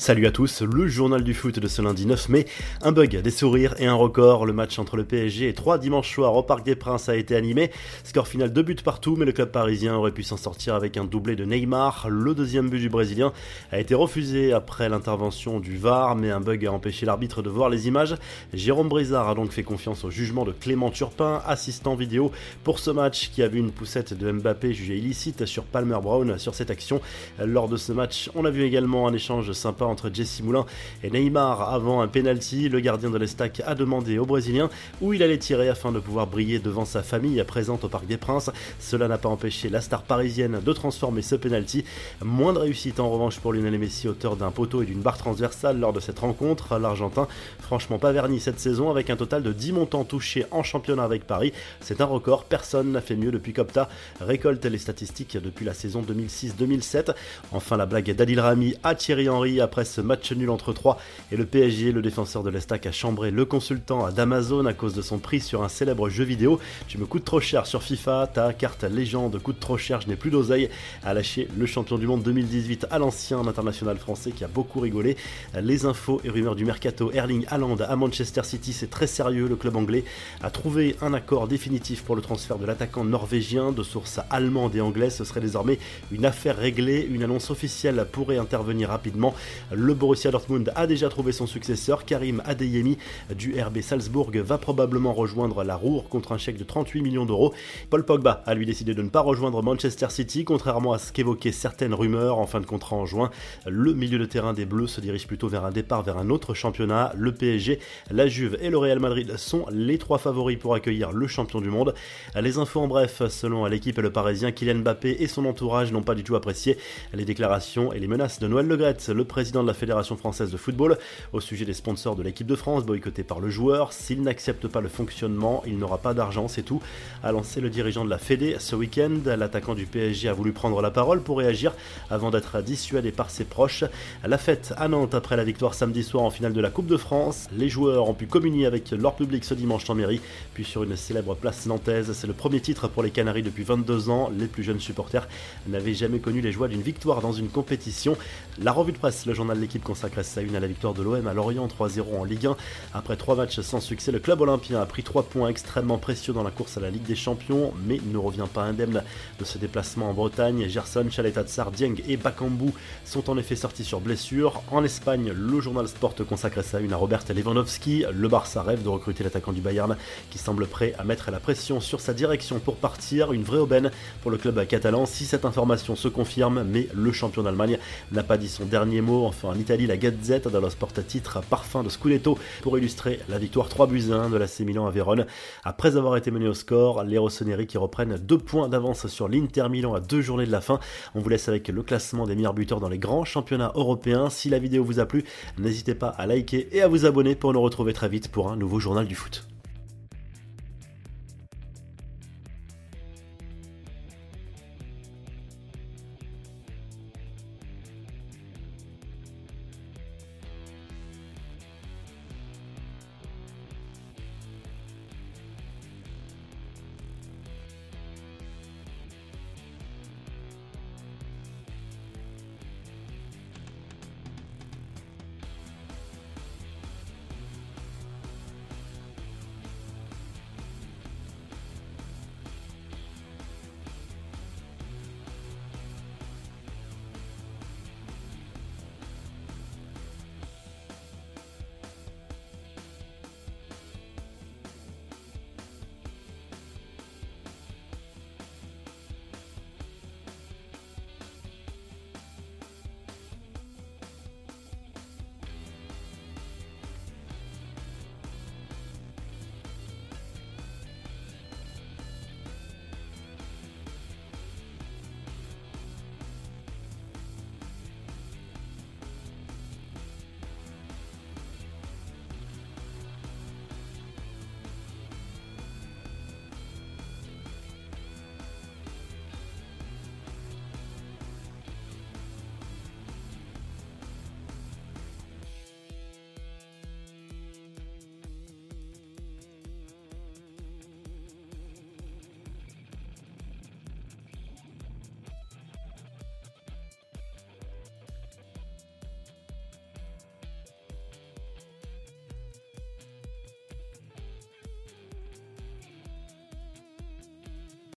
Salut à tous, le journal du foot de ce lundi 9 mai. Un bug, des sourires et un record. Le match entre le PSG et 3 dimanche soir au Parc des Princes a été animé. Score final 2 buts partout, mais le club parisien aurait pu s'en sortir avec un doublé de Neymar. Le deuxième but du Brésilien a été refusé après l'intervention du VAR, mais un bug a empêché l'arbitre de voir les images. Jérôme Brizard a donc fait confiance au jugement de Clément Turpin, assistant vidéo pour ce match qui a vu une poussette de Mbappé jugée illicite sur Palmer Brown sur cette action. Lors de ce match, on a vu également un échange sympa entre Jesse Moulin et Neymar avant un penalty. Le gardien de l'Estac a demandé au Brésilien où il allait tirer afin de pouvoir briller devant sa famille présente au Parc des Princes. Cela n'a pas empêché la star parisienne de transformer ce penalty. Moins de réussite en revanche pour Lionel Messi, auteur d'un poteau et d'une barre transversale lors de cette rencontre. L'Argentin, franchement pas verni cette saison avec un total de 10 montants touchés en championnat avec Paris. C'est un record, personne n'a fait mieux depuis Copta récolte les statistiques depuis la saison 2006-2007. Enfin la blague d'Adil Rami à Thierry Henry après ce match nul entre 3 et le PSG, le défenseur de l'Estac a chambré le consultant d'Amazon à cause de son prix sur un célèbre jeu vidéo. Tu me coûtes trop cher sur FIFA, ta carte légende coûte trop cher, je n'ai plus d'oseille, a lâché le champion du monde 2018 à l'ancien international français qui a beaucoup rigolé. Les infos et rumeurs du mercato Erling Haaland à Manchester City, c'est très sérieux, le club anglais a trouvé un accord définitif pour le transfert de l'attaquant norvégien de sources allemandes et anglaises, ce serait désormais une affaire réglée, une annonce officielle pourrait intervenir rapidement. Le Borussia Dortmund a déjà trouvé son successeur, Karim Adeyemi du RB Salzbourg va probablement rejoindre la Roure contre un chèque de 38 millions d'euros. Paul Pogba a lui décidé de ne pas rejoindre Manchester City, contrairement à ce qu'évoquaient certaines rumeurs en fin de contrat en juin. Le milieu de terrain des Bleus se dirige plutôt vers un départ vers un autre championnat. Le PSG, la Juve et le Real Madrid sont les trois favoris pour accueillir le champion du monde. Les infos en bref, selon l'équipe et le Parisien, Kylian Mbappé et son entourage n'ont pas du tout apprécié les déclarations et les menaces de Noël Legret, le président de la Fédération française de football, au sujet des sponsors de l'équipe de France boycottés par le joueur. S'il n'accepte pas le fonctionnement, il n'aura pas d'argent, c'est tout, a lancé le dirigeant de la Fédé ce week-end. L'attaquant du PSG a voulu prendre la parole pour réagir avant d'être dissuadé par ses proches. La fête à Nantes après la victoire samedi soir en finale de la Coupe de France. Les joueurs ont pu communier avec leur public ce dimanche en mairie, puis sur une célèbre place nantaise. C'est le premier titre pour les Canaries depuis 22 ans. Les plus jeunes supporters n'avaient jamais connu les joies d'une victoire dans une compétition. La revue de presse, le journal l'équipe consacre sa une à la victoire de l'OM à Lorient 3-0 en Ligue 1. Après trois matchs sans succès, le club olympien a pris trois points extrêmement précieux dans la course à la Ligue des Champions, mais ne revient pas indemne de ce déplacement en Bretagne. Gerson, Chaleta Dieng et Bakambu sont en effet sortis sur blessure. En Espagne, le journal Sport consacre sa une à Robert Lewandowski. Le Barça rêve de recruter l'attaquant du Bayern qui semble prêt à mettre la pression sur sa direction pour partir. Une vraie aubaine pour le club catalan si cette information se confirme, mais le champion d'Allemagne n'a pas dit son dernier mot. Enfin, en Italie, la Gazette dans le sport titre Parfum de Scudetto pour illustrer la victoire 3 buts 1 de la C Milan à Vérone. Après avoir été mené au score, les Rossoneri qui reprennent deux points d'avance sur l'Inter Milan à deux journées de la fin. On vous laisse avec le classement des meilleurs buteurs dans les grands championnats européens. Si la vidéo vous a plu, n'hésitez pas à liker et à vous abonner pour nous retrouver très vite pour un nouveau journal du foot.